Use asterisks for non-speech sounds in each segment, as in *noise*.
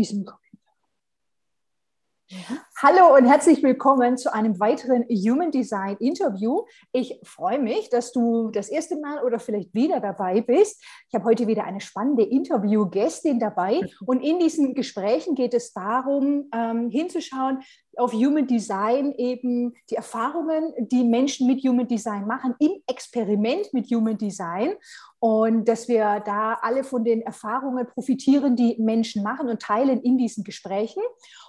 diesem Computer. Hallo und herzlich willkommen zu einem weiteren Human Design Interview. Ich freue mich, dass du das erste Mal oder vielleicht wieder dabei bist. Ich habe heute wieder eine spannende Interviewgästin dabei und in diesen Gesprächen geht es darum, ähm, hinzuschauen, auf Human Design eben die Erfahrungen, die Menschen mit Human Design machen, im Experiment mit Human Design und dass wir da alle von den Erfahrungen profitieren, die Menschen machen und teilen in diesen Gesprächen.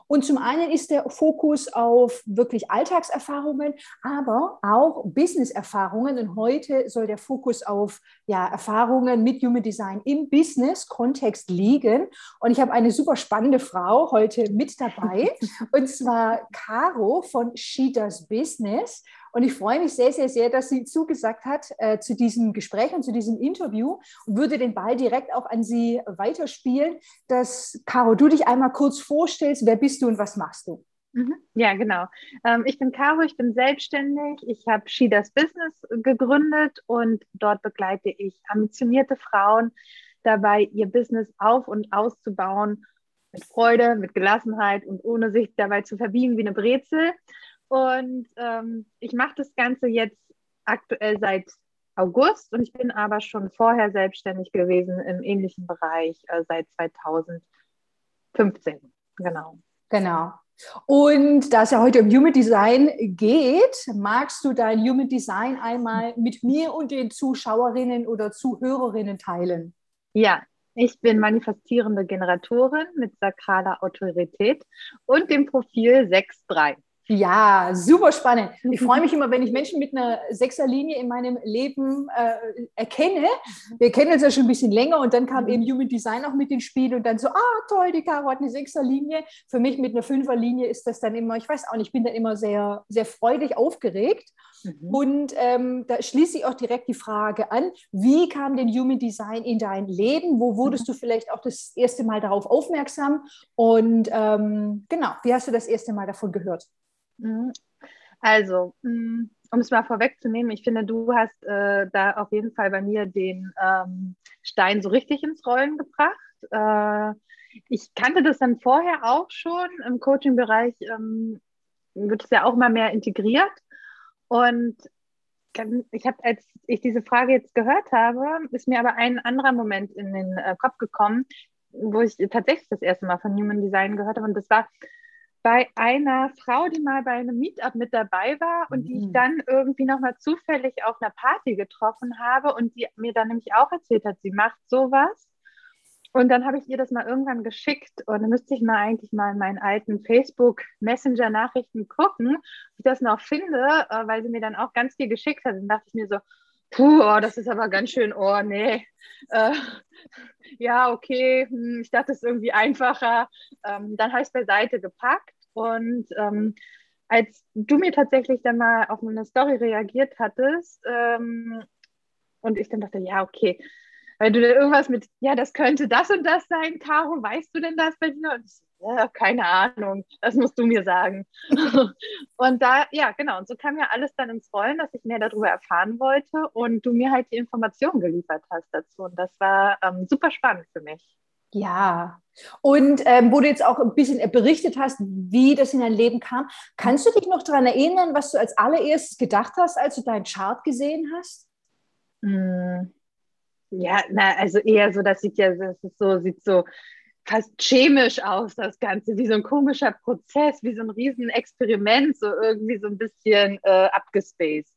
Und zum einen ist der Fokus auf wirklich Alltagserfahrungen, aber auch Business-Erfahrungen. Und heute soll der Fokus auf ja, Erfahrungen mit Human Design im Business-Kontext liegen. Und ich habe eine super spannende Frau heute mit dabei, und zwar Caro von She Does Business. Und ich freue mich sehr, sehr, sehr, dass sie zugesagt hat äh, zu diesem Gespräch und zu diesem Interview und würde den Ball direkt auch an sie weiterspielen, dass, Caro, du dich einmal kurz vorstellst, wer bist du und was machst du? Mhm. Ja, genau. Ähm, ich bin Caro, ich bin selbstständig. Ich habe Shidas Business gegründet und dort begleite ich ambitionierte Frauen dabei, ihr Business auf- und auszubauen mit Freude, mit Gelassenheit und ohne sich dabei zu verbiegen wie eine Brezel. Und ähm, ich mache das Ganze jetzt aktuell seit August und ich bin aber schon vorher selbstständig gewesen im ähnlichen Bereich äh, seit 2015. Genau. Genau. Und da es ja heute um Human Design geht, magst du dein Human Design einmal mit mir und den Zuschauerinnen oder Zuhörerinnen teilen? Ja, ich bin manifestierende Generatorin mit sakraler Autorität und dem Profil 6.3. Ja, super spannend. Ich freue mich immer, wenn ich Menschen mit einer Sechserlinie in meinem Leben äh, erkenne. Wir kennen uns ja schon ein bisschen länger und dann kam mhm. eben Human Design auch mit ins Spiel und dann so, ah toll, die Caro hat eine Sechserlinie. Für mich mit einer Fünferlinie ist das dann immer, ich weiß auch nicht, ich bin dann immer sehr, sehr freudig aufgeregt. Mhm. Und ähm, da schließe ich auch direkt die Frage an, wie kam denn Human Design in dein Leben? Wo wurdest mhm. du vielleicht auch das erste Mal darauf aufmerksam? Und ähm, genau, wie hast du das erste Mal davon gehört? Mhm. Also, mm, um es mal vorwegzunehmen, ich finde, du hast äh, da auf jeden Fall bei mir den ähm, Stein so richtig ins Rollen gebracht. Äh, ich kannte das dann vorher auch schon. Im Coaching-Bereich ähm, wird es ja auch mal mehr integriert. Und ich habe, als ich diese Frage jetzt gehört habe, ist mir aber ein anderer Moment in den äh, Kopf gekommen, wo ich tatsächlich das erste Mal von Human Design gehört habe. Und das war bei einer Frau, die mal bei einem Meetup mit dabei war und mhm. die ich mhm. dann irgendwie nochmal zufällig auf einer Party getroffen habe und die mir dann nämlich auch erzählt hat, sie macht sowas. Und dann habe ich ihr das mal irgendwann geschickt und dann müsste ich mal eigentlich mal in meinen alten Facebook Messenger Nachrichten gucken, ob ich das noch finde, äh, weil sie mir dann auch ganz viel geschickt hat. Dann dachte ich mir so, puh, oh, das ist aber ganz schön, oh nee, äh, *laughs* ja, okay, hm, ich dachte, es ist irgendwie einfacher. Ähm, dann habe ich es beiseite gepackt und ähm, als du mir tatsächlich dann mal auf eine Story reagiert hattest ähm, und ich dann dachte, ja, okay, weil du dann irgendwas mit, ja, das könnte das und das sein, Caro, weißt du denn das bei dir? Und ich ja, keine Ahnung, das musst du mir sagen. *laughs* und da, ja, genau, und so kam ja alles dann ins Rollen, dass ich mehr darüber erfahren wollte und du mir halt die Informationen geliefert hast dazu. Und das war ähm, super spannend für mich. Ja, und ähm, wo du jetzt auch ein bisschen berichtet hast, wie das in dein Leben kam, kannst du dich noch daran erinnern, was du als allererstes gedacht hast, als du deinen Chart gesehen hast? Hm. Ja, na, also eher so, das sieht ja, das ist so, sieht so fast chemisch aus, das Ganze, wie so ein komischer Prozess, wie so ein Riesenexperiment, so irgendwie so ein bisschen äh, abgespaced.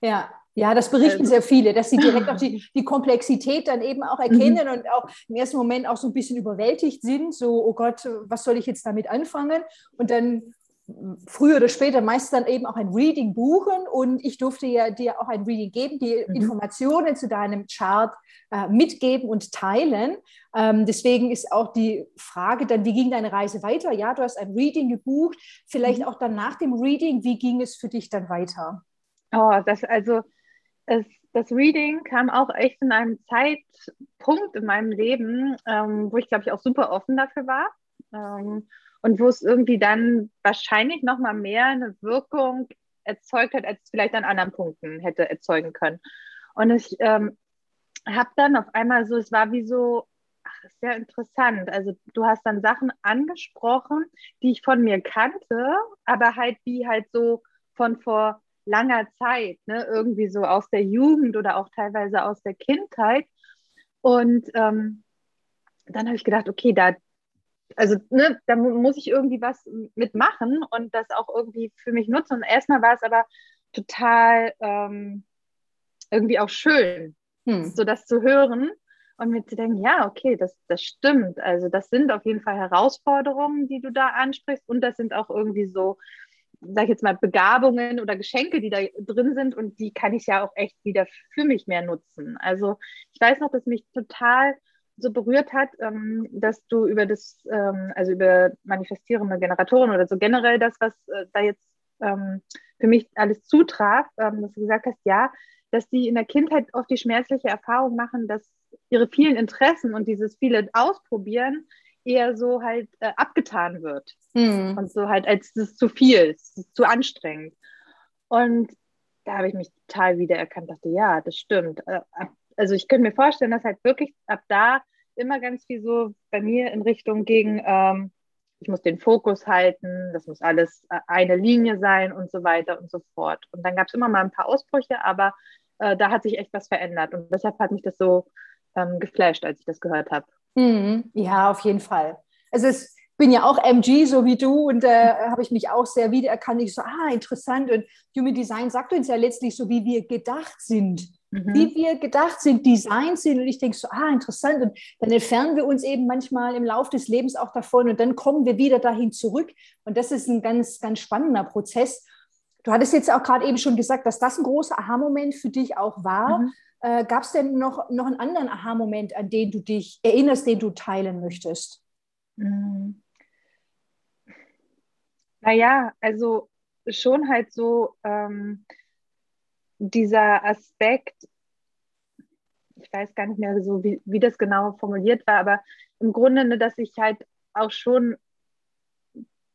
Ja, ja, das berichten also. sehr viele, dass sie direkt auch die, *laughs* die Komplexität dann eben auch erkennen mhm. und auch im ersten Moment auch so ein bisschen überwältigt sind, so, oh Gott, was soll ich jetzt damit anfangen? Und dann früher oder später meist dann eben auch ein Reading buchen und ich durfte ja dir auch ein Reading geben, die mhm. Informationen zu deinem Chart äh, mitgeben und teilen. Ähm, deswegen ist auch die Frage dann, wie ging deine Reise weiter? Ja, du hast ein Reading gebucht, vielleicht mhm. auch dann nach dem Reading, wie ging es für dich dann weiter? Oh, das also es, das Reading kam auch echt in einem Zeitpunkt in meinem Leben, ähm, wo ich glaube ich auch super offen dafür war. Ähm, und wo es irgendwie dann wahrscheinlich noch mal mehr eine Wirkung erzeugt hat, als es vielleicht an anderen Punkten hätte erzeugen können. Und ich ähm, habe dann auf einmal so, es war wie so, ach, ja interessant. Also du hast dann Sachen angesprochen, die ich von mir kannte, aber halt wie halt so von vor langer Zeit, ne? irgendwie so aus der Jugend oder auch teilweise aus der Kindheit. Und ähm, dann habe ich gedacht, okay, da, also ne, da muss ich irgendwie was mitmachen und das auch irgendwie für mich nutzen. Und erstmal war es aber total ähm, irgendwie auch schön, hm. so das zu hören und mir zu denken, ja, okay, das, das stimmt. Also das sind auf jeden Fall Herausforderungen, die du da ansprichst und das sind auch irgendwie so, sag ich jetzt mal, Begabungen oder Geschenke, die da drin sind und die kann ich ja auch echt wieder für mich mehr nutzen. Also ich weiß noch, dass mich total so berührt hat, ähm, dass du über das, ähm, also über manifestierende Generatoren oder so generell das, was äh, da jetzt ähm, für mich alles zutraf, ähm, dass du gesagt hast, ja, dass die in der Kindheit oft die schmerzliche Erfahrung machen, dass ihre vielen Interessen und dieses viele Ausprobieren eher so halt äh, abgetan wird. Mhm. Und so halt, als es zu viel, es ist zu anstrengend. Und da habe ich mich total wiedererkannt, dachte, ja, das stimmt. Also ich könnte mir vorstellen, dass halt wirklich ab da immer ganz viel so bei mir in Richtung gegen, ähm, ich muss den Fokus halten, das muss alles äh, eine Linie sein und so weiter und so fort. Und dann gab es immer mal ein paar Ausbrüche, aber äh, da hat sich echt was verändert. Und deshalb hat mich das so ähm, geflasht, als ich das gehört habe. Mhm. Ja, auf jeden Fall. Also ich bin ja auch MG, so wie du, und äh, habe ich mich auch sehr wiedererkannt. Ich so, ah, interessant. Und Human Design sagt uns ja letztlich so, wie wir gedacht sind. Mhm. Wie wir gedacht sind, Design sind. Und ich denke so, ah, interessant. Und dann entfernen wir uns eben manchmal im Laufe des Lebens auch davon und dann kommen wir wieder dahin zurück. Und das ist ein ganz, ganz spannender Prozess. Du hattest jetzt auch gerade eben schon gesagt, dass das ein großer Aha-Moment für dich auch war. Mhm. Äh, Gab es denn noch, noch einen anderen Aha-Moment, an den du dich erinnerst, den du teilen möchtest? Mhm. Naja, also schon halt so ähm, dieser Aspekt, ich weiß gar nicht mehr so, wie, wie das genau formuliert war, aber im Grunde, ne, dass ich halt auch schon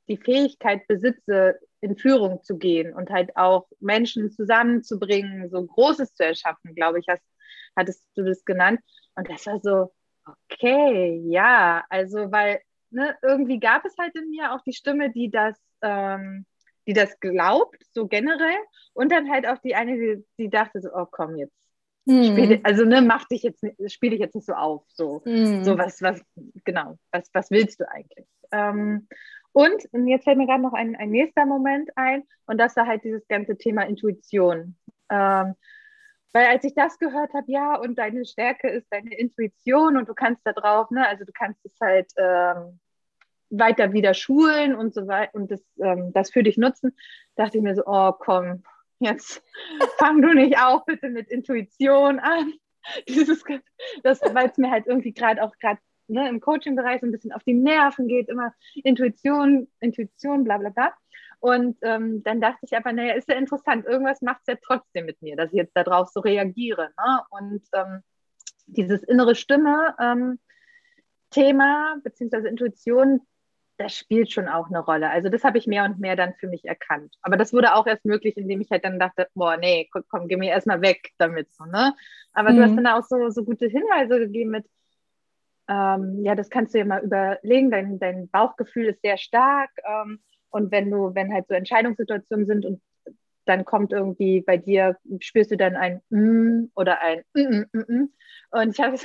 die Fähigkeit besitze, in Führung zu gehen und halt auch Menschen zusammenzubringen, so Großes zu erschaffen, glaube ich, hast, hattest du das genannt. Und das war so, okay, ja, also weil ne, irgendwie gab es halt in mir auch die Stimme, die das, ähm, die das glaubt, so generell, und dann halt auch die eine, die, die dachte so, oh komm jetzt. Mhm. Spiel, also ne, mach dich jetzt, spiel dich jetzt nicht so auf, so, mhm. so was, was, genau, was, was willst du eigentlich? Ähm, und, und jetzt fällt mir gerade noch ein, ein nächster Moment ein und das war halt dieses ganze Thema Intuition. Ähm, weil als ich das gehört habe, ja, und deine Stärke ist deine Intuition und du kannst da drauf, ne, also du kannst es halt ähm, weiter wieder schulen und so weiter und das, ähm, das für dich nutzen, dachte ich mir so, oh komm, jetzt *laughs* fang du nicht auch bitte mit Intuition an. *laughs* Dieses, das, weil es mir halt irgendwie gerade auch gerade ne, im Coaching-Bereich so ein bisschen auf die Nerven geht, immer Intuition, Intuition, bla bla bla. Und ähm, dann dachte ich aber, naja, ist ja interessant, irgendwas macht es ja trotzdem mit mir, dass ich jetzt darauf so reagiere. Ne? Und ähm, dieses innere Stimme, ähm, Thema beziehungsweise Intuition, das spielt schon auch eine Rolle. Also das habe ich mehr und mehr dann für mich erkannt. Aber das wurde auch erst möglich, indem ich halt dann dachte, boah, nee, komm, komm geh mir erstmal weg damit. So, ne? Aber mhm. du hast dann auch so, so gute Hinweise gegeben mit, ähm, ja, das kannst du dir mal überlegen, dein, dein Bauchgefühl ist sehr stark. Ähm, und wenn du, wenn halt so Entscheidungssituationen sind und dann kommt irgendwie bei dir, spürst du dann ein mm oder ein mm, mm, mm, mm. Und ich habe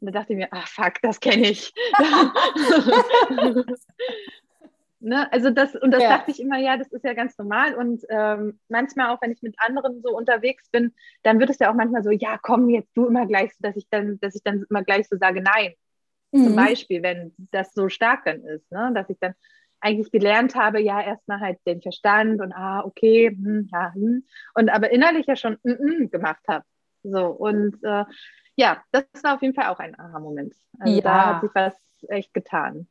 und da dachte ich mir, ah fuck, das kenne ich. *laughs* ne? Also das, und das ja. dachte ich immer, ja, das ist ja ganz normal. Und ähm, manchmal auch, wenn ich mit anderen so unterwegs bin, dann wird es ja auch manchmal so, ja, komm jetzt du immer gleich, dass ich dann, dass ich dann immer gleich so sage, nein. Mhm. Zum Beispiel, wenn das so stark dann ist, ne? dass ich dann eigentlich gelernt habe, ja, erstmal halt den Verstand und ah, okay, hm, ja, hm, und aber innerlich ja schon mm, mm, gemacht habe. So, und äh, ja, das war auf jeden Fall auch ein Aha-Moment. Also ja. da hat sich was echt getan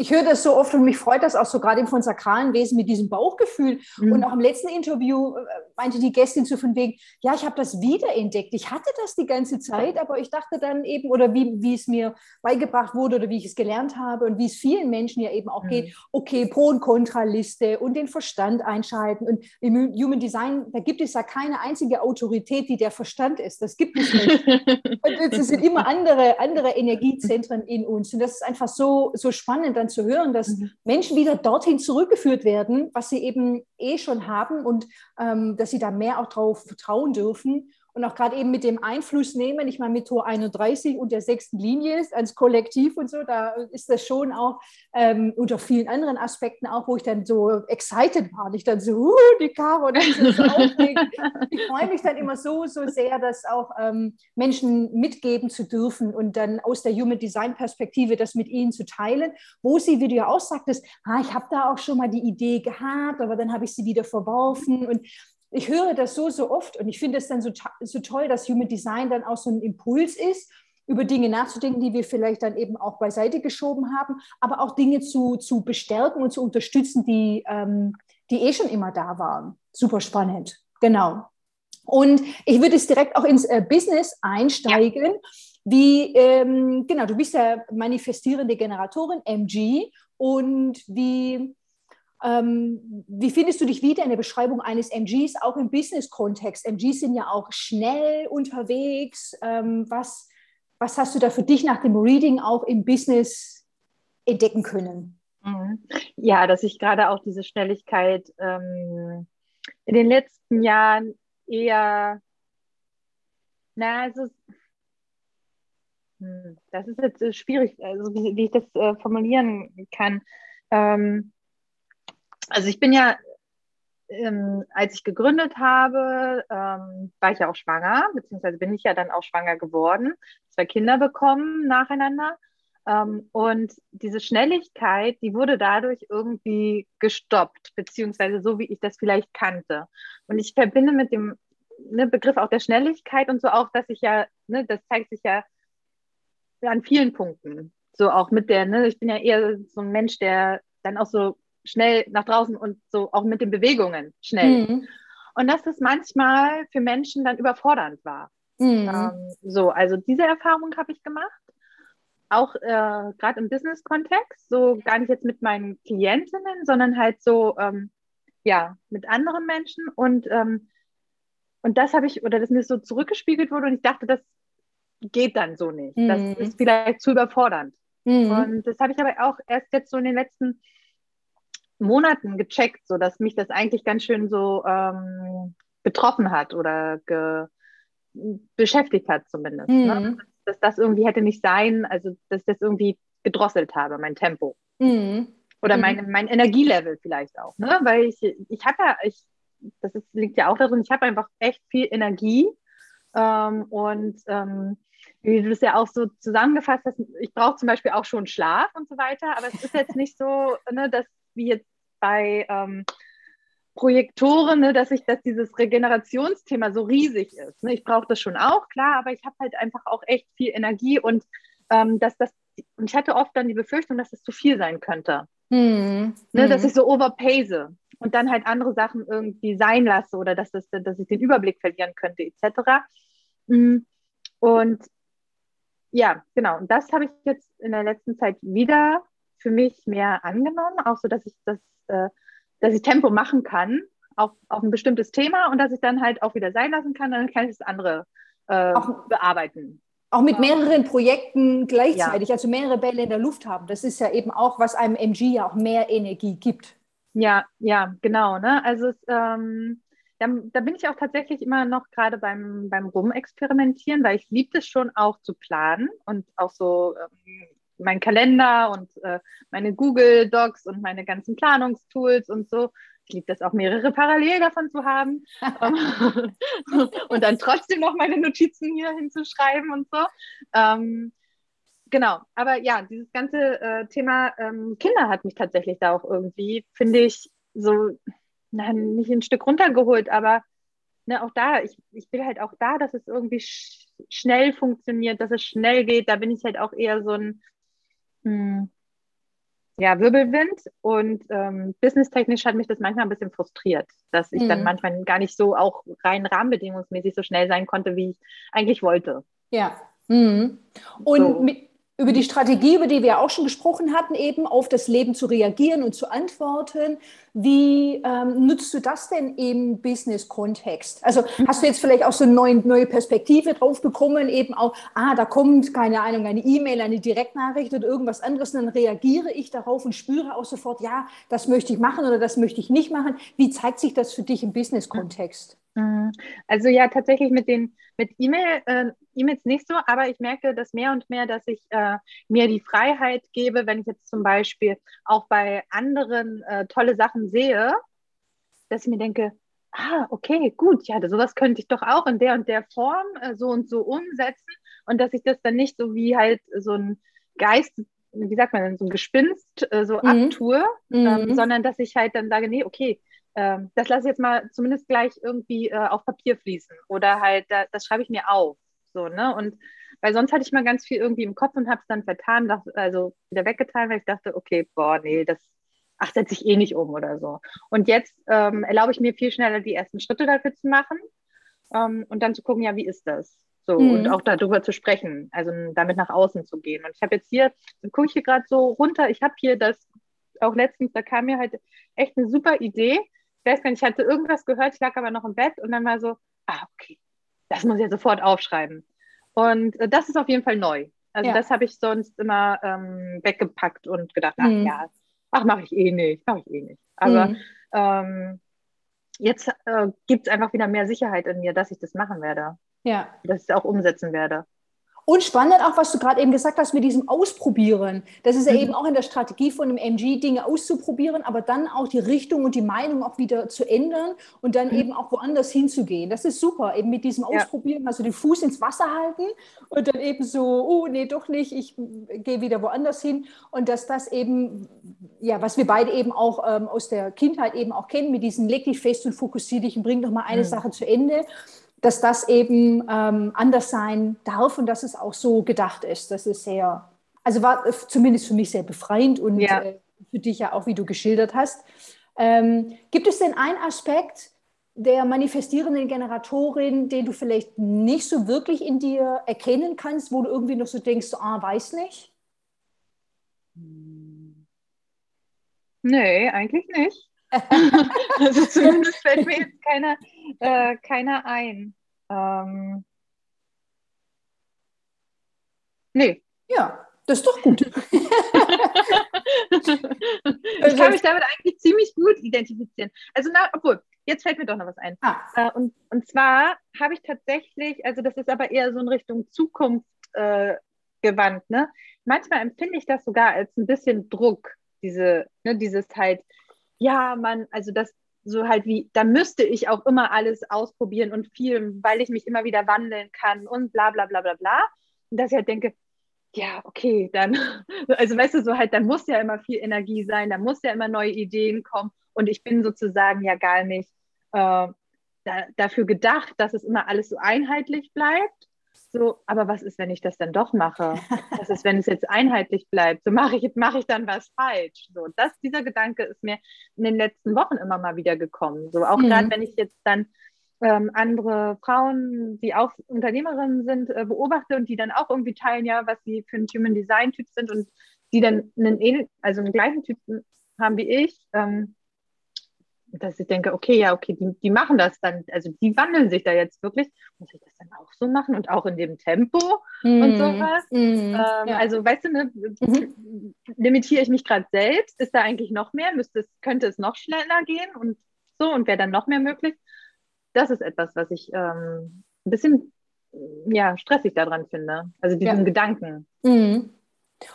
ich höre das so oft und mich freut das auch so gerade von sakralen Wesen mit diesem Bauchgefühl. Mhm. Und auch im letzten Interview äh, meinte die Gästin so von wegen, ja, ich habe das wiederentdeckt. Ich hatte das die ganze Zeit, aber ich dachte dann eben, oder wie, wie es mir beigebracht wurde oder wie ich es gelernt habe und wie es vielen Menschen ja eben auch mhm. geht, okay, Pro- und Kontraliste und den Verstand einschalten. Und im Human Design, da gibt es ja keine einzige Autorität, die der Verstand ist. Das gibt es nicht. *laughs* und es sind immer andere, andere Energiezentren in uns. Und das ist einfach so, so spannend dann zu hören, dass mhm. Menschen wieder dorthin zurückgeführt werden, was sie eben eh schon haben und ähm, dass sie da mehr auch drauf vertrauen dürfen und auch gerade eben mit dem Einfluss nehmen, ich meine mit Tor 31 und der sechsten Linie ist, als Kollektiv und so, da ist das schon auch ähm, unter vielen anderen Aspekten auch, wo ich dann so excited war, ich dann so, uh, die Caro, das ist so aufregend. *laughs* Ich freue mich dann immer so, so sehr, das auch ähm, Menschen mitgeben zu dürfen und dann aus der Human Design Perspektive das mit ihnen zu teilen, wo sie, wie du ja auch sagtest, ah, ich habe da auch schon mal die Idee gehabt, aber dann habe ich sie wieder verworfen. Und ich höre das so, so oft und ich finde es dann so, so toll, dass Human Design dann auch so ein Impuls ist, über Dinge nachzudenken, die wir vielleicht dann eben auch beiseite geschoben haben, aber auch Dinge zu, zu bestärken und zu unterstützen, die, ähm, die eh schon immer da waren. Super spannend, genau. Und ich würde jetzt direkt auch ins äh, Business einsteigen. Ja. Wie, ähm, genau, du bist ja manifestierende Generatorin, MG, und wie, ähm, wie findest du dich wieder in der Beschreibung eines MGs, auch im Business-Kontext? MGs sind ja auch schnell unterwegs. Ähm, was, was hast du da für dich nach dem Reading auch im Business entdecken können? Mhm. Ja, dass ich gerade auch diese Schnelligkeit ähm, in den letzten Jahren eher, na, also, das ist jetzt schwierig, also wie, wie ich das äh, formulieren kann. Ähm, also ich bin ja, ähm, als ich gegründet habe, ähm, war ich ja auch schwanger, beziehungsweise bin ich ja dann auch schwanger geworden, zwei Kinder bekommen nacheinander. Ähm, und diese Schnelligkeit, die wurde dadurch irgendwie gestoppt, beziehungsweise so, wie ich das vielleicht kannte. Und ich verbinde mit dem ne, Begriff auch der Schnelligkeit und so auch, dass ich ja, ne, das zeigt sich ja an vielen Punkten. So auch mit der, ne, ich bin ja eher so ein Mensch, der dann auch so schnell nach draußen und so auch mit den Bewegungen schnell. Mhm. Und dass das manchmal für Menschen dann überfordernd war. Mhm. Ähm, so, also diese Erfahrung habe ich gemacht. Auch äh, gerade im Business-Kontext, so gar nicht jetzt mit meinen Klientinnen, sondern halt so, ähm, ja, mit anderen Menschen. Und, ähm, und das habe ich, oder das mir so zurückgespiegelt wurde und ich dachte, das geht dann so nicht. Mhm. Das ist vielleicht zu überfordernd. Mhm. Und das habe ich aber auch erst jetzt so in den letzten Monaten gecheckt, so dass mich das eigentlich ganz schön so ähm, betroffen hat oder beschäftigt hat zumindest. Ne? Mhm. Ne? Dass das irgendwie hätte nicht sein, also dass ich das irgendwie gedrosselt habe, mein Tempo. Mhm. Oder mhm. mein, mein Energielevel vielleicht auch. Ne? Weil ich, ich habe ja, ich, das ist, liegt ja auch darin, ich habe einfach echt viel Energie. Ähm, und ähm, wie du es ja auch so zusammengefasst hast, ich brauche zum Beispiel auch schon Schlaf und so weiter, aber es ist jetzt nicht so, ne, dass wie jetzt bei ähm, Projektoren, ne, dass ich, dass dieses Regenerationsthema so riesig ist. Ne? Ich brauche das schon auch, klar, aber ich habe halt einfach auch echt viel Energie und ähm, dass das, und ich hatte oft dann die Befürchtung, dass das zu viel sein könnte. Mhm. Ne, dass hm. ich so overpace und dann halt andere Sachen irgendwie sein lasse oder dass, das, dass ich den Überblick verlieren könnte, etc. Hm. Und ja, genau. Und das habe ich jetzt in der letzten Zeit wieder für mich mehr angenommen, auch so, dass ich das, äh, dass ich Tempo machen kann auf, auf ein bestimmtes Thema und dass ich dann halt auch wieder sein lassen kann, dann kann ich das andere äh, auch, bearbeiten. Auch mit mehreren Projekten gleichzeitig, ja. also mehrere Bälle in der Luft haben. Das ist ja eben auch, was einem MG ja auch mehr Energie gibt. Ja, ja, genau. Ne? Also es, ähm, da, da, bin ich auch tatsächlich immer noch gerade beim, beim Rumexperimentieren, weil ich liebe es schon auch zu planen und auch so ähm, mein Kalender und äh, meine Google Docs und meine ganzen Planungstools und so. Ich liebe das auch, mehrere parallel davon zu haben *laughs* und dann trotzdem noch meine Notizen hier hinzuschreiben und so. Ähm, genau, aber ja, dieses ganze äh, Thema ähm, Kinder hat mich tatsächlich da auch irgendwie, finde ich, so, nein, nicht ein Stück runtergeholt, aber ne, auch da, ich, ich will halt auch da, dass es irgendwie sch schnell funktioniert, dass es schnell geht. Da bin ich halt auch eher so ein, ja, Wirbelwind und ähm, businesstechnisch hat mich das manchmal ein bisschen frustriert, dass ich mhm. dann manchmal gar nicht so auch rein rahmenbedingungsmäßig so schnell sein konnte, wie ich eigentlich wollte. Ja. Mhm. Und so. mit, über die Strategie, über die wir auch schon gesprochen hatten, eben auf das Leben zu reagieren und zu antworten. Wie ähm, nutzt du das denn im Business-Kontext? Also hast du jetzt vielleicht auch so eine neue, neue Perspektive drauf bekommen, eben auch, ah, da kommt, keine Ahnung, eine E-Mail, eine Direktnachricht oder irgendwas anderes und dann reagiere ich darauf und spüre auch sofort, ja, das möchte ich machen oder das möchte ich nicht machen. Wie zeigt sich das für dich im Business-Kontext? Mhm. Also ja, tatsächlich mit den mit E-Mail, äh, E-Mails nicht so, aber ich merke das mehr und mehr, dass ich äh, mir die Freiheit gebe, wenn ich jetzt zum Beispiel auch bei anderen äh, tolle Sachen sehe, dass ich mir denke, ah, okay, gut, ja, sowas könnte ich doch auch in der und der Form äh, so und so umsetzen und dass ich das dann nicht so wie halt so ein Geist, wie sagt man denn, so ein Gespinst äh, so mhm. abtue, ähm, mhm. sondern dass ich halt dann sage, nee, okay, ähm, das lasse ich jetzt mal zumindest gleich irgendwie äh, auf Papier fließen oder halt, da, das schreibe ich mir auf. So, ne? Und weil sonst hatte ich mal ganz viel irgendwie im Kopf und habe es dann vertan, dachte, also wieder weggetan, weil ich dachte, okay, boah, nee, das, ach, setze ich eh nicht um oder so. Und jetzt ähm, erlaube ich mir viel schneller die ersten Schritte dafür zu machen ähm, und dann zu gucken, ja, wie ist das? So, mhm. und auch darüber zu sprechen, also damit nach außen zu gehen. Und ich habe jetzt hier, gucke ich hier gerade so runter, ich habe hier das, auch letztens, da kam mir halt echt eine super Idee ich weiß gar nicht, ich hatte irgendwas gehört, ich lag aber noch im Bett und dann war so, ah, okay, das muss ich ja sofort aufschreiben. Und äh, das ist auf jeden Fall neu. Also ja. das habe ich sonst immer ähm, weggepackt und gedacht, ach mhm. ja, ach, mache ich eh nicht, mache ich eh nicht. Aber mhm. ähm, jetzt äh, gibt es einfach wieder mehr Sicherheit in mir, dass ich das machen werde. Ja. Dass ich es auch umsetzen werde. Und spannend auch, was du gerade eben gesagt hast mit diesem Ausprobieren. Das ist ja mhm. eben auch in der Strategie von dem MG, Dinge auszuprobieren, aber dann auch die Richtung und die Meinung auch wieder zu ändern und dann mhm. eben auch woanders hinzugehen. Das ist super, eben mit diesem Ausprobieren, ja. also den Fuß ins Wasser halten und dann eben so, oh nee, doch nicht, ich gehe wieder woanders hin. Und dass das eben, ja, was wir beide eben auch ähm, aus der Kindheit eben auch kennen, mit diesem leg dich fest und fokussier dich und bring doch mal eine mhm. Sache zu Ende dass das eben ähm, anders sein darf und dass es auch so gedacht ist. Das ist sehr, also war zumindest für mich sehr befreiend und ja. äh, für dich ja auch, wie du geschildert hast. Ähm, gibt es denn einen Aspekt der manifestierenden Generatorin, den du vielleicht nicht so wirklich in dir erkennen kannst, wo du irgendwie noch so denkst, ah, weiß nicht? Nee, eigentlich nicht. Also *laughs* zumindest fällt mir jetzt keiner, äh, keiner ein. Ähm, nee. Ja, das ist doch gut. *laughs* ich kann mich damit eigentlich ziemlich gut identifizieren. Also, na, obwohl, jetzt fällt mir doch noch was ein. Ah. Äh, und, und zwar habe ich tatsächlich, also das ist aber eher so in Richtung Zukunft äh, gewandt. Ne? Manchmal empfinde ich das sogar als ein bisschen Druck, diese, ne, dieses halt, ja, man, also das, so halt wie, da müsste ich auch immer alles ausprobieren und filmen, weil ich mich immer wieder wandeln kann und bla bla bla bla bla. Und dass ich halt denke, ja, okay, dann, *laughs* also weißt du, so halt, dann muss ja immer viel Energie sein, da muss ja immer neue Ideen kommen und ich bin sozusagen ja gar nicht äh, da, dafür gedacht, dass es immer alles so einheitlich bleibt so, aber was ist, wenn ich das dann doch mache? Was ist, wenn es jetzt einheitlich bleibt? So mache ich, mache ich dann was falsch? So, das, dieser Gedanke ist mir in den letzten Wochen immer mal wieder gekommen. So, auch mhm. gerade wenn ich jetzt dann ähm, andere Frauen, die auch Unternehmerinnen sind, äh, beobachte und die dann auch irgendwie teilen, ja, was sie für ein Human Design Typ sind und die dann einen, also einen gleichen Typ haben wie ich, ähm, dass ich denke, okay, ja, okay, die, die machen das dann, also die wandeln sich da jetzt wirklich. Muss ich das dann auch so machen und auch in dem Tempo mm, und sowas? Mm, ähm, ja. Also, weißt du, ne, mhm. limitiere ich mich gerade selbst? Ist da eigentlich noch mehr? Müsste es, könnte es noch schneller gehen und so und wäre dann noch mehr möglich? Das ist etwas, was ich ähm, ein bisschen ja, stressig daran finde. Also diesen ja. Gedanken. Mhm.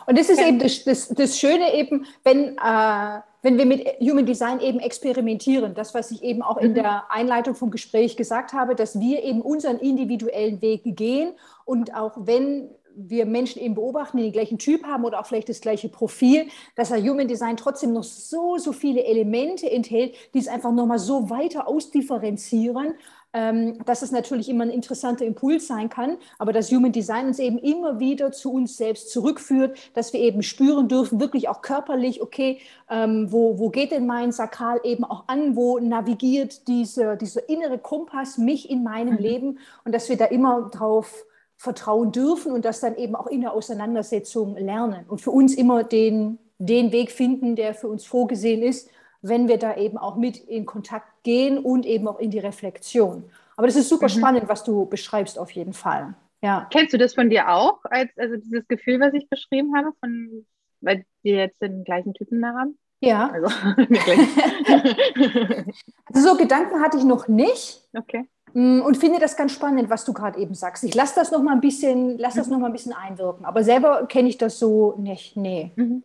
Und das ist eben das, das, das Schöne eben, wenn, äh, wenn wir mit Human Design eben experimentieren, das, was ich eben auch in mhm. der Einleitung vom Gespräch gesagt habe, dass wir eben unseren individuellen Weg gehen und auch wenn wir Menschen eben beobachten, die den gleichen Typ haben oder auch vielleicht das gleiche Profil, dass er Human Design trotzdem noch so, so viele Elemente enthält, die es einfach nochmal so weiter ausdifferenzieren, ähm, dass es natürlich immer ein interessanter Impuls sein kann, aber dass Human Design uns eben immer wieder zu uns selbst zurückführt, dass wir eben spüren dürfen, wirklich auch körperlich, okay, ähm, wo, wo geht denn mein Sakral eben auch an, wo navigiert diese, dieser innere Kompass mich in meinem mhm. Leben und dass wir da immer drauf vertrauen dürfen und das dann eben auch in der Auseinandersetzung lernen und für uns immer den, den Weg finden, der für uns vorgesehen ist, wenn wir da eben auch mit in Kontakt gehen und eben auch in die Reflexion. Aber das ist super mhm. spannend, was du beschreibst auf jeden Fall. Ja. Kennst du das von dir auch, als, also dieses Gefühl, was ich beschrieben habe, von, weil wir jetzt den gleichen Typen da haben? Ja. Also, *laughs* *laughs* also so Gedanken hatte ich noch nicht. Okay. Mm, und finde das ganz spannend, was du gerade eben sagst. Ich lasse das noch mal ein bisschen, lass das mhm. noch mal ein bisschen einwirken. Aber selber kenne ich das so nicht. Nee. Mhm.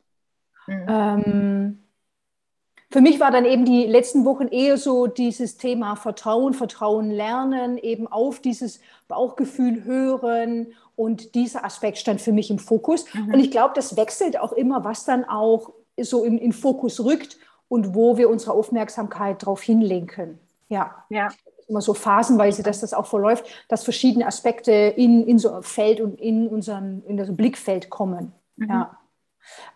Mhm. Ähm, für mich war dann eben die letzten Wochen eher so dieses Thema Vertrauen, Vertrauen lernen, eben auf dieses Bauchgefühl hören und dieser Aspekt stand für mich im Fokus. Mhm. Und ich glaube, das wechselt auch immer, was dann auch so in, in Fokus rückt und wo wir unsere Aufmerksamkeit darauf hinlenken. Ja. ja. Immer so phasenweise, dass das auch verläuft, dass verschiedene Aspekte in, in so Feld und in unseren in das Blickfeld kommen. Mhm. Ja.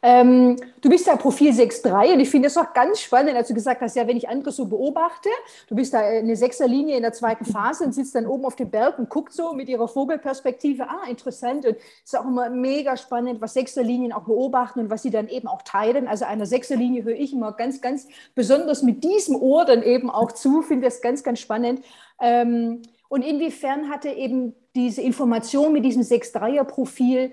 Ähm, du bist ja Profil 6.3 und ich finde das auch ganz spannend, als du gesagt hast, ja, wenn ich andere so beobachte, du bist da eine Sechserlinie in der zweiten Phase und sitzt dann oben auf dem Berg und guckt so mit ihrer Vogelperspektive, ah, interessant und es ist auch immer mega spannend, was Sechserlinien auch beobachten und was sie dann eben auch teilen. Also einer Sechserlinie höre ich immer ganz, ganz besonders mit diesem Ohr dann eben auch zu, finde das ganz, ganz spannend. Ähm, und inwiefern hatte eben diese Information mit diesem 6-3er-Profil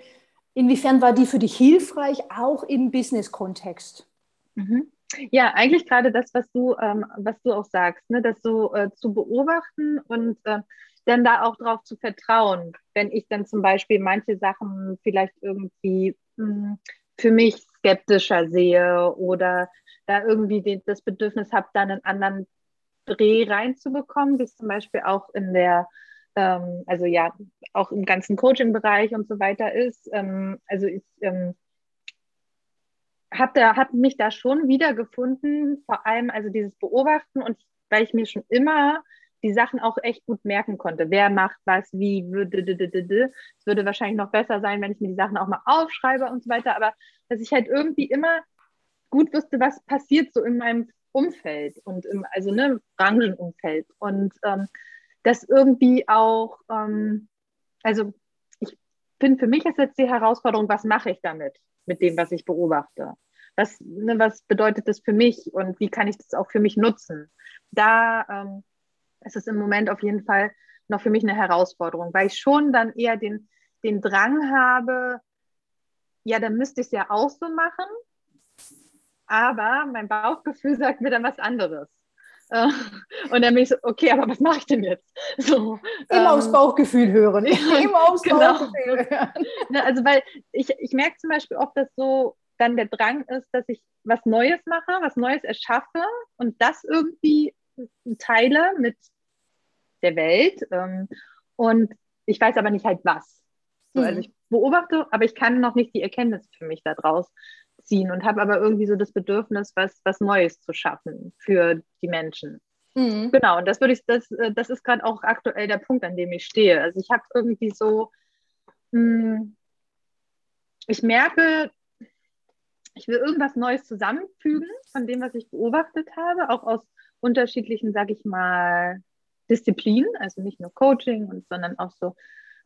Inwiefern war die für dich hilfreich, auch im Business-Kontext? Mhm. Ja, eigentlich gerade das, was du, ähm, was du auch sagst, ne? das so äh, zu beobachten und äh, dann da auch drauf zu vertrauen, wenn ich dann zum Beispiel manche Sachen vielleicht irgendwie mh, hm, für mich skeptischer sehe oder da irgendwie den, das Bedürfnis habe, dann einen anderen Dreh reinzubekommen, wie zum Beispiel auch in der ähm, also ja, auch im ganzen Coaching-Bereich und so weiter ist. Ähm, also ich ähm, habe hab mich da schon wiedergefunden, vor allem also dieses Beobachten und weil ich mir schon immer die Sachen auch echt gut merken konnte. Wer macht was, wie, es würde wahrscheinlich noch besser sein, wenn ich mir die Sachen auch mal aufschreibe und so weiter, aber dass ich halt irgendwie immer gut wusste, was passiert so in meinem Umfeld und im, also ne, Branchenumfeld. Und ähm, das irgendwie auch, ähm, also ich finde, für mich ist jetzt die Herausforderung, was mache ich damit, mit dem, was ich beobachte? Was, ne, was bedeutet das für mich und wie kann ich das auch für mich nutzen? Da ähm, ist es im Moment auf jeden Fall noch für mich eine Herausforderung, weil ich schon dann eher den, den Drang habe, ja, dann müsste ich es ja auch so machen, aber mein Bauchgefühl *laughs* sagt mir dann was anderes. Äh, und dann bin ich so, okay, aber was mache ich denn jetzt? So, immer ähm, aufs Bauchgefühl hören. *laughs* Immer aufs genau. Bauchgefühl hören. Ne, also, weil ich, ich merke zum Beispiel oft, dass so dann der Drang ist, dass ich was Neues mache, was Neues erschaffe und das irgendwie teile mit der Welt. Ähm, und ich weiß aber nicht halt was. So, also mhm. Also ich beobachte, aber ich kann noch nicht die Erkenntnis für mich daraus ziehen und habe aber irgendwie so das Bedürfnis, was, was Neues zu schaffen für die Menschen. Mhm. Genau, und das würde ich, das, äh, das ist gerade auch aktuell der Punkt, an dem ich stehe. Also ich habe irgendwie so, mh, hm, ich merke, ich will irgendwas Neues zusammenfügen von dem, was ich beobachtet habe, auch aus unterschiedlichen, sage ich mal, Disziplinen, also nicht nur Coaching, und, sondern auch so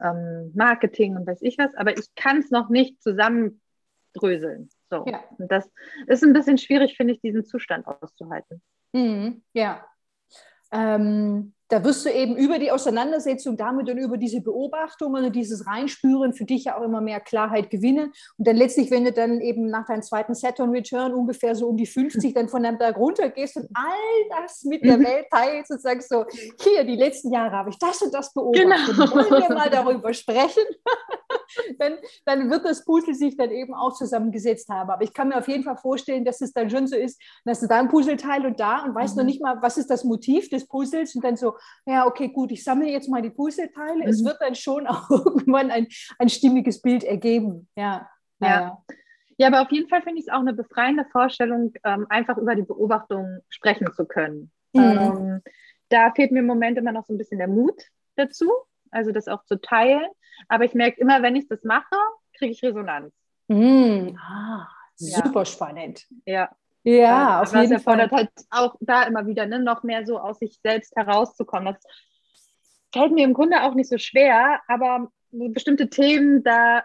ähm, Marketing und weiß ich was, aber ich kann es noch nicht zusammendröseln. So. Ja. Und das ist ein bisschen schwierig, finde ich, diesen Zustand auszuhalten. Mhm. Ja. Ähm, da wirst du eben über die Auseinandersetzung damit und über diese Beobachtungen und dieses Reinspüren für dich ja auch immer mehr Klarheit gewinnen. Und dann letztlich, wenn du dann eben nach deinem zweiten Saturn Return ungefähr so um die 50 dann von deinem Berg runter gehst und all das mit der Welt teilst und sagst so, hier, die letzten Jahre habe ich das und das beobachtet. Genau. Wollen wir mal darüber sprechen? *laughs* dann, dann wird das Puzzle sich dann eben auch zusammengesetzt haben. Aber ich kann mir auf jeden Fall vorstellen, dass es dann schon so ist, dass du da ein Puzzleteil und da und weißt mhm. noch nicht mal, was ist das Motiv des Puzzles und dann so, ja, okay, gut, ich sammle jetzt mal die Puzzleteile. Mhm. Es wird dann schon auch *laughs* irgendwann ein, ein stimmiges Bild ergeben. Ja. ja. Ja, aber auf jeden Fall finde ich es auch eine befreiende Vorstellung, ähm, einfach über die Beobachtung sprechen zu können. Mhm. Ähm, da fehlt mir im Moment immer noch so ein bisschen der Mut dazu, also das auch zu teilen. Aber ich merke immer, wenn ich das mache, kriege ich Resonanz. Mm, ah, super ja. spannend. Ja. Ja, auf jeden Fall. Das erfordert halt auch da immer wieder ne, noch mehr so aus sich selbst herauszukommen. Das fällt mir im Grunde auch nicht so schwer, aber bestimmte Themen, da,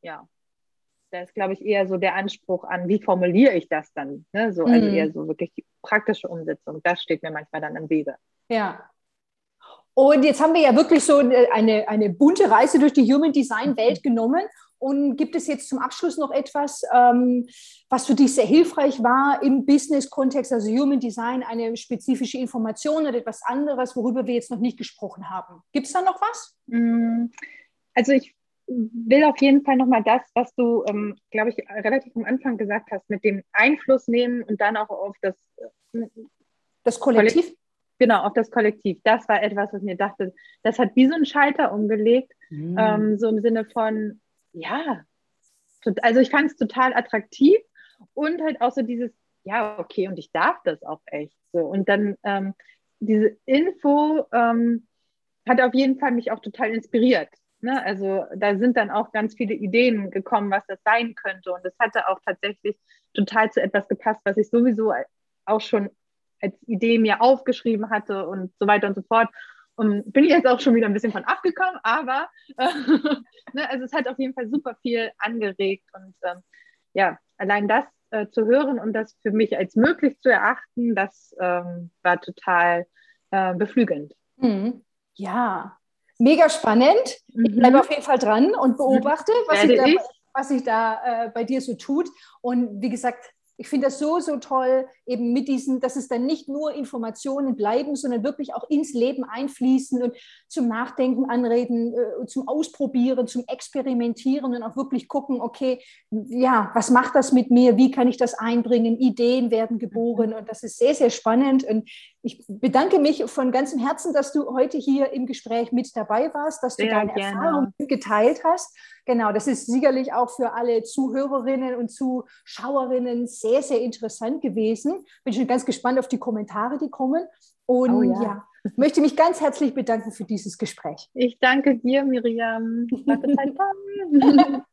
ja, da ist, glaube ich, eher so der Anspruch an, wie formuliere ich das dann? Ne? So, also mm. eher so wirklich die praktische Umsetzung. Das steht mir manchmal dann im Wege. Ja. Und jetzt haben wir ja wirklich so eine, eine bunte Reise durch die Human Design Welt genommen. Und gibt es jetzt zum Abschluss noch etwas, ähm, was für dich sehr hilfreich war im Business-Kontext, also Human Design, eine spezifische Information oder etwas anderes, worüber wir jetzt noch nicht gesprochen haben? Gibt es da noch was? Mm, also ich will auf jeden Fall nochmal das, was du, ähm, glaube ich, relativ am Anfang gesagt hast, mit dem Einfluss nehmen und dann auch auf das, äh, das Kollektiv. Kollektiv. Genau, auf das Kollektiv. Das war etwas, was mir dachte, das hat wie so ein Schalter umgelegt, mhm. ähm, so im Sinne von, ja, also ich fand es total attraktiv und halt auch so dieses, ja, okay, und ich darf das auch echt so. Und dann ähm, diese Info ähm, hat auf jeden Fall mich auch total inspiriert. Ne? Also da sind dann auch ganz viele Ideen gekommen, was das sein könnte. Und es hatte auch tatsächlich total zu etwas gepasst, was ich sowieso auch schon als Idee mir aufgeschrieben hatte und so weiter und so fort. Und bin jetzt auch schon wieder ein bisschen von abgekommen, aber äh, *laughs* ne, also es hat auf jeden Fall super viel angeregt und ähm, ja, allein das äh, zu hören und das für mich als möglich zu erachten, das ähm, war total äh, beflügelnd. Mhm. Ja, mega spannend. Mhm. Ich bleibe auf jeden Fall dran und beobachte, was sich da, was sich da äh, bei dir so tut. Und wie gesagt, ich finde das so, so toll, eben mit diesen, dass es dann nicht nur Informationen bleiben, sondern wirklich auch ins Leben einfließen und zum Nachdenken anreden, äh, zum Ausprobieren, zum Experimentieren und auch wirklich gucken, okay, ja, was macht das mit mir? Wie kann ich das einbringen? Ideen werden geboren und das ist sehr, sehr spannend. Und ich bedanke mich von ganzem Herzen, dass du heute hier im Gespräch mit dabei warst, dass du sehr deine gerne. Erfahrungen geteilt hast. Genau, das ist sicherlich auch für alle Zuhörerinnen und Zuschauerinnen sehr, sehr interessant gewesen. Bin schon ganz gespannt auf die Kommentare, die kommen. Und oh, ja. ja, möchte mich ganz herzlich bedanken für dieses Gespräch. Ich danke dir, Miriam. *laughs*